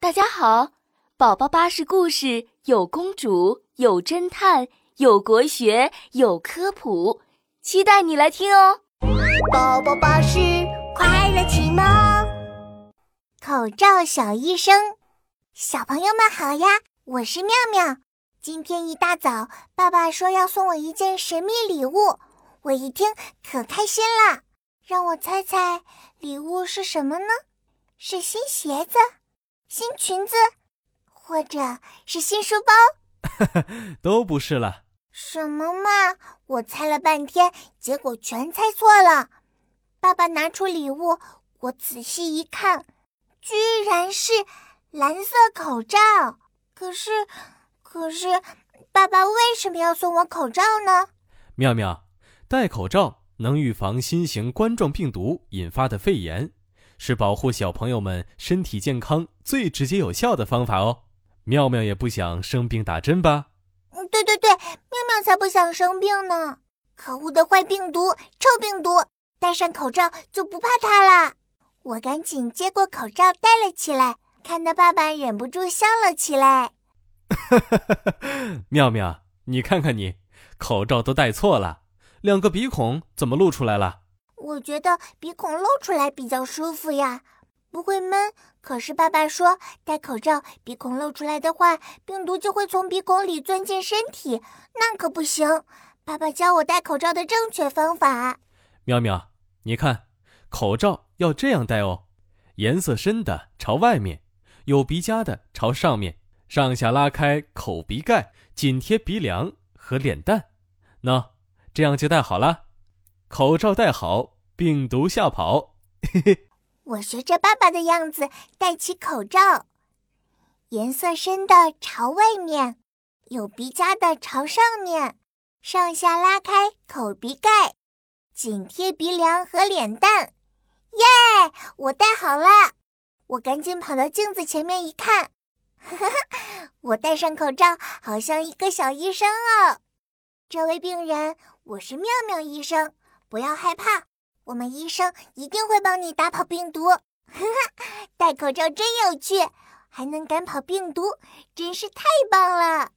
大家好，宝宝巴士故事有公主，有侦探，有国学，有科普，期待你来听哦。宝宝巴士快乐启蒙，口罩小医生，小朋友们好呀，我是妙妙。今天一大早，爸爸说要送我一件神秘礼物，我一听可开心了。让我猜猜，礼物是什么呢？是新鞋子？新裙子，或者是新书包，都不是了。什么嘛！我猜了半天，结果全猜错了。爸爸拿出礼物，我仔细一看，居然是蓝色口罩。可是，可是，爸爸为什么要送我口罩呢？妙妙，戴口罩能预防新型冠状病毒引发的肺炎。是保护小朋友们身体健康最直接有效的方法哦。妙妙也不想生病打针吧？嗯，对对对，妙妙才不想生病呢。可恶的坏病毒，臭病毒，戴上口罩就不怕它了。我赶紧接过口罩戴了起来，看到爸爸忍不住笑了起来。妙妙，你看看你，口罩都戴错了，两个鼻孔怎么露出来了？我觉得鼻孔露出来比较舒服呀，不会闷。可是爸爸说戴口罩，鼻孔露出来的话，病毒就会从鼻孔里钻进身体，那可不行。爸爸教我戴口罩的正确方法。喵喵，你看，口罩要这样戴哦，颜色深的朝外面，有鼻夹的朝上面，上下拉开口鼻盖，紧贴鼻梁和脸蛋。喏，这样就戴好了。口罩戴好，病毒吓跑。嘿嘿，我学着爸爸的样子戴起口罩，颜色深的朝外面，有鼻夹的朝上面，上下拉开口鼻盖，紧贴鼻梁和脸蛋。耶！我戴好了，我赶紧跑到镜子前面一看，哈哈，我戴上口罩，好像一个小医生哦。这位病人，我是妙妙医生。不要害怕，我们医生一定会帮你打跑病毒。哈哈，戴口罩真有趣，还能赶跑病毒，真是太棒了。